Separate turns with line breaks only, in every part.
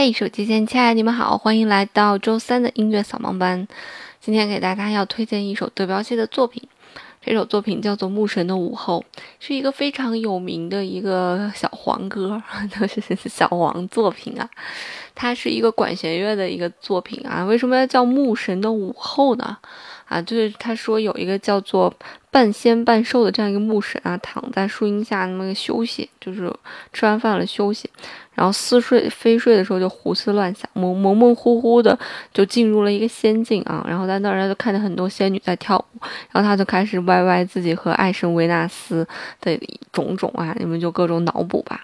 嘿，手机前亲爱的你们好，欢迎来到周三的音乐扫盲班。今天给大家要推荐一首德彪西的作品，这首作品叫做《牧神的午后》，是一个非常有名的一个小黄歌，都 是小黄作品啊。它是一个管弦乐的一个作品啊。为什么要叫《牧神的午后》呢？啊，就是他说有一个叫做半仙半兽的这样一个牧神啊，躺在树荫下那么个休息，就是吃完饭了休息，然后似睡非睡的时候就胡思乱想，蒙蒙蒙糊糊的就进入了一个仙境啊，然后在那儿他就看见很多仙女在跳舞，然后他就开始歪歪自己和爱神维纳斯的种种啊，你们就各种脑补吧。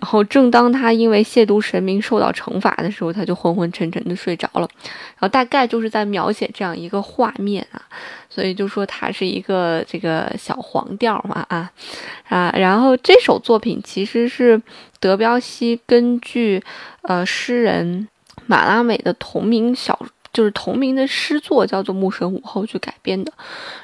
然后，正当他因为亵渎神明受到惩罚的时候，他就昏昏沉沉的睡着了。然后大概就是在描写这样一个画面啊，所以就说它是一个这个小黄调嘛啊啊。然后这首作品其实是德彪西根据呃诗人马拉美的同名小。就是同名的诗作叫做《牧神午后》去改编的，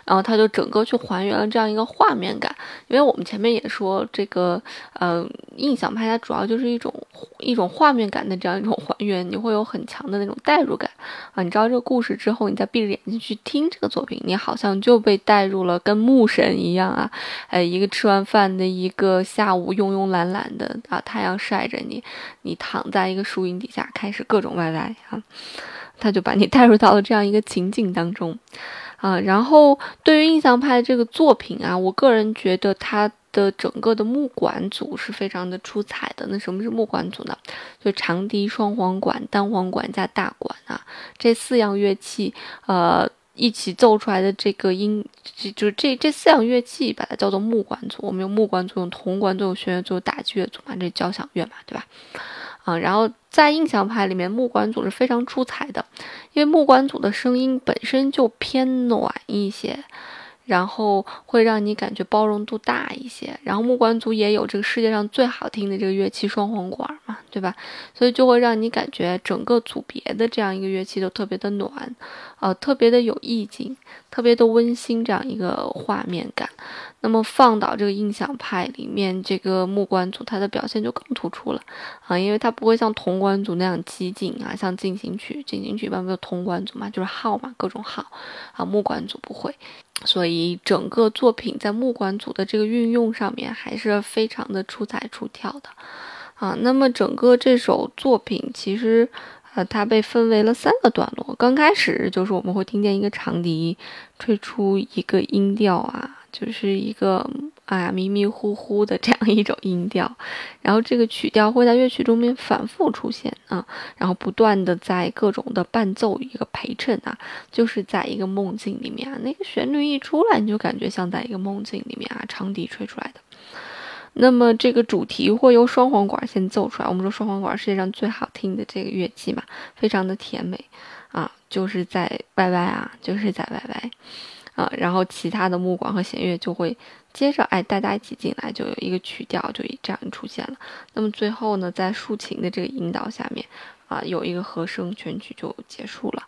然后他就整个去还原了这样一个画面感。因为我们前面也说，这个呃印象派它主要就是一种一种画面感的这样一种还原，你会有很强的那种代入感啊。你知道这个故事之后，你再闭着眼睛去听这个作品，你好像就被带入了跟牧神一样啊，哎，一个吃完饭的一个下午，慵慵懒懒的啊，太阳晒着你，你躺在一个树荫底下，开始各种歪歪啊。他就把你 带入到了这样一个情景当中，啊，然后对于印象派这个作品啊，我个人觉得它的整个的木管组是非常的出彩的。那什么是木管组呢？就长笛、双簧管、单簧管加大管啊，这四样乐器，呃，一起奏出来的这个音，就是这这四样乐器，把它叫做木管组。我们用木管组、用铜管组、用弦乐组、打击乐组嘛，这交响乐嘛，对吧？啊，然后在印象派里面，木管组是非常出彩的，因为木管组的声音本身就偏暖一些。然后会让你感觉包容度大一些，然后木管组也有这个世界上最好听的这个乐器双簧管嘛，对吧？所以就会让你感觉整个组别的这样一个乐器都特别的暖，呃，特别的有意境，特别的温馨这样一个画面感。那么放到这个印象派里面，这个木管组它的表现就更突出了啊，因为它不会像铜管组那样激进啊，像进行曲，进行曲一般没有铜管组嘛，就是号嘛，各种号啊，木管组不会。所以整个作品在木管组的这个运用上面还是非常的出彩出挑的，啊，那么整个这首作品其实，呃，它被分为了三个段落。刚开始就是我们会听见一个长笛吹出一个音调啊。就是一个啊迷迷糊糊的这样一种音调，然后这个曲调会在乐曲中面反复出现啊，然后不断的在各种的伴奏一个陪衬啊，就是在一个梦境里面啊，那个旋律一出来，你就感觉像在一个梦境里面啊，长笛吹出来的。那么这个主题会由双簧管先奏出来，我们说双簧管世界上最好听的这个乐器嘛，非常的甜美啊，就是在歪歪啊，就是在歪歪。啊，然后其他的木管和弦乐就会接着，哎，大家一起进来，就有一个曲调就这样出现了。那么最后呢，在竖琴的这个引导下面，啊，有一个和声，全曲就结束了。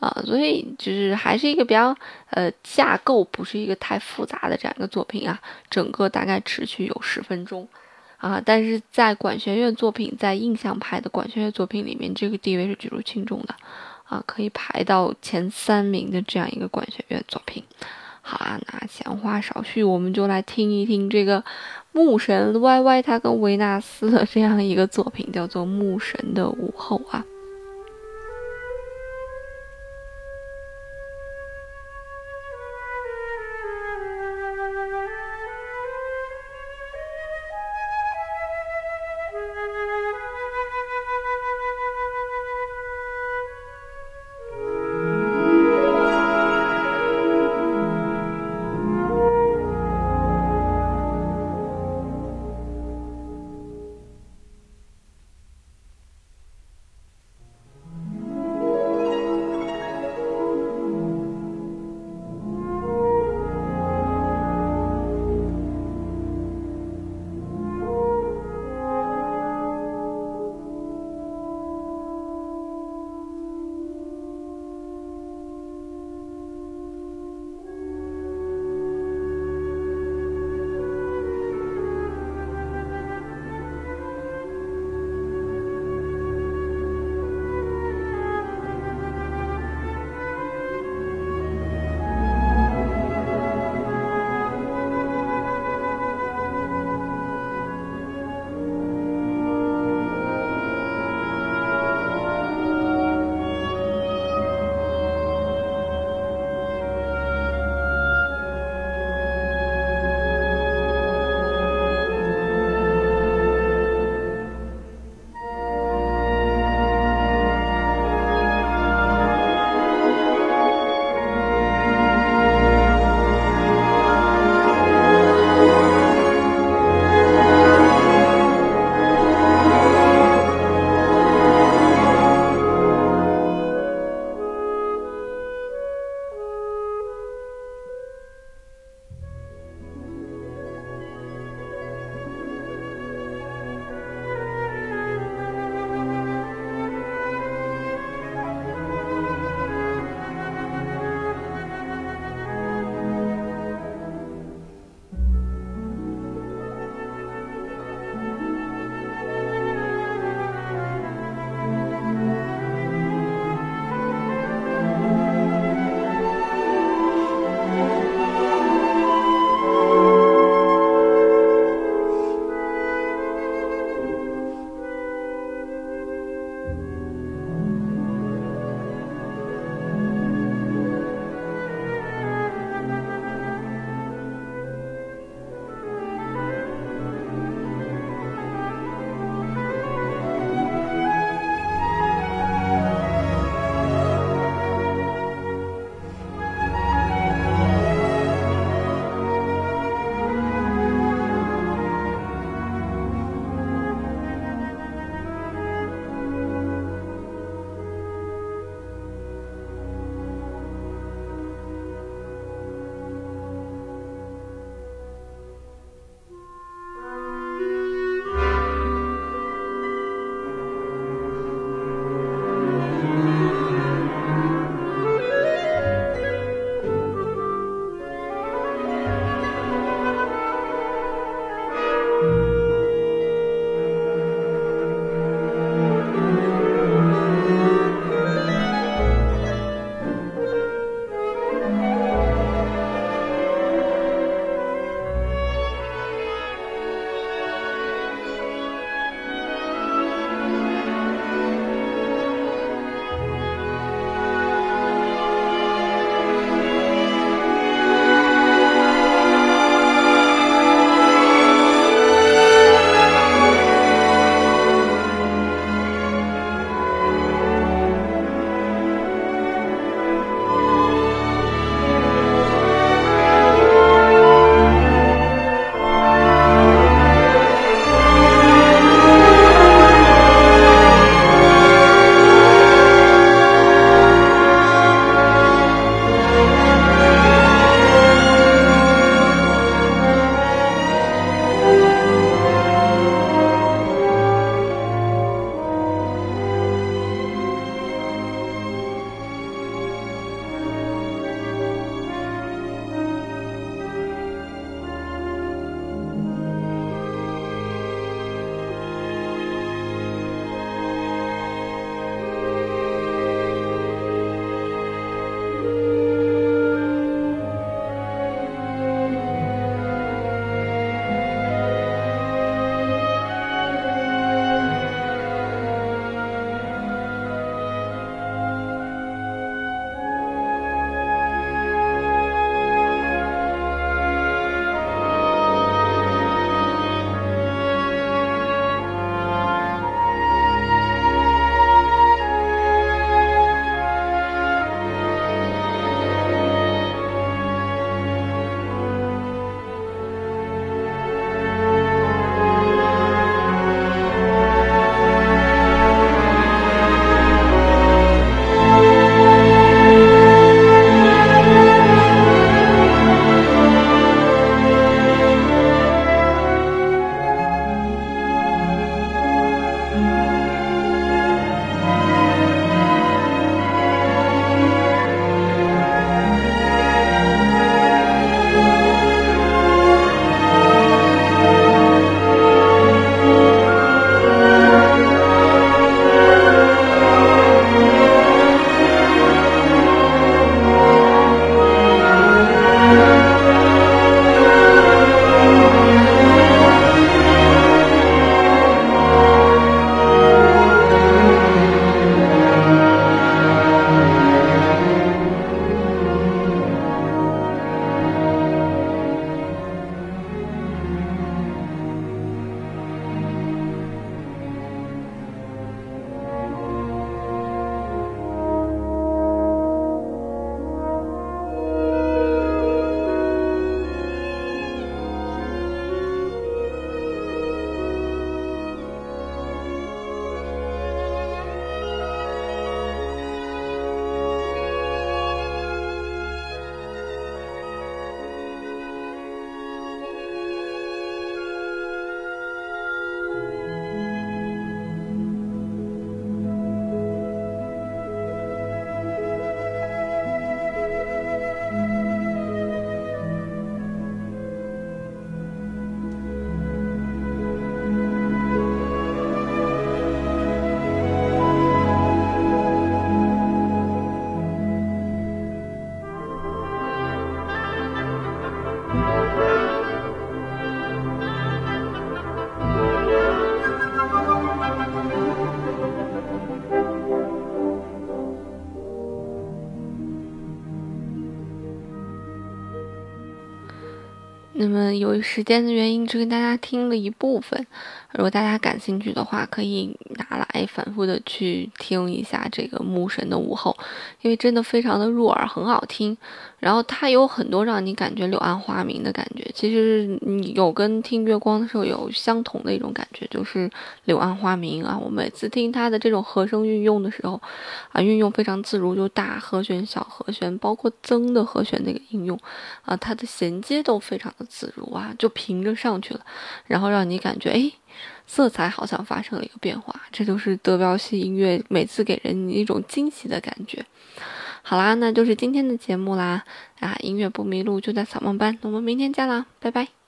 啊，所以就是还是一个比较呃架构不是一个太复杂的这样一个作品啊，整个大概持续有十分钟。啊，但是在管弦乐作品，在印象派的管弦乐作品里面，这个地位是举足轻重的。啊，可以排到前三名的这样一个管弦乐作品。好啊，那闲话少叙，我们就来听一听这个牧神 Y Y 他跟维纳斯的这样一个作品，叫做《牧神的午后》啊。那么由于时间的原因，只给大家听了一部分。如果大家感兴趣的话，可以拿来反复的去听一下这个牧神的午后，因为真的非常的入耳，很好听。然后它有很多让你感觉柳暗花明的感觉，其实你有跟听月光的时候有相同的一种感觉，就是柳暗花明啊。我每次听它的这种和声运用的时候，啊，运用非常自如，就大和弦、小和弦，包括增的和弦那个应用，啊，它的衔接都非常的自如啊，就平着上去了，然后让你感觉哎。色彩好像发生了一个变化，这就是德彪西音乐每次给人一种惊喜的感觉。好啦，那就是今天的节目啦，啊，音乐不迷路就在草梦班，我们明天见啦，拜拜。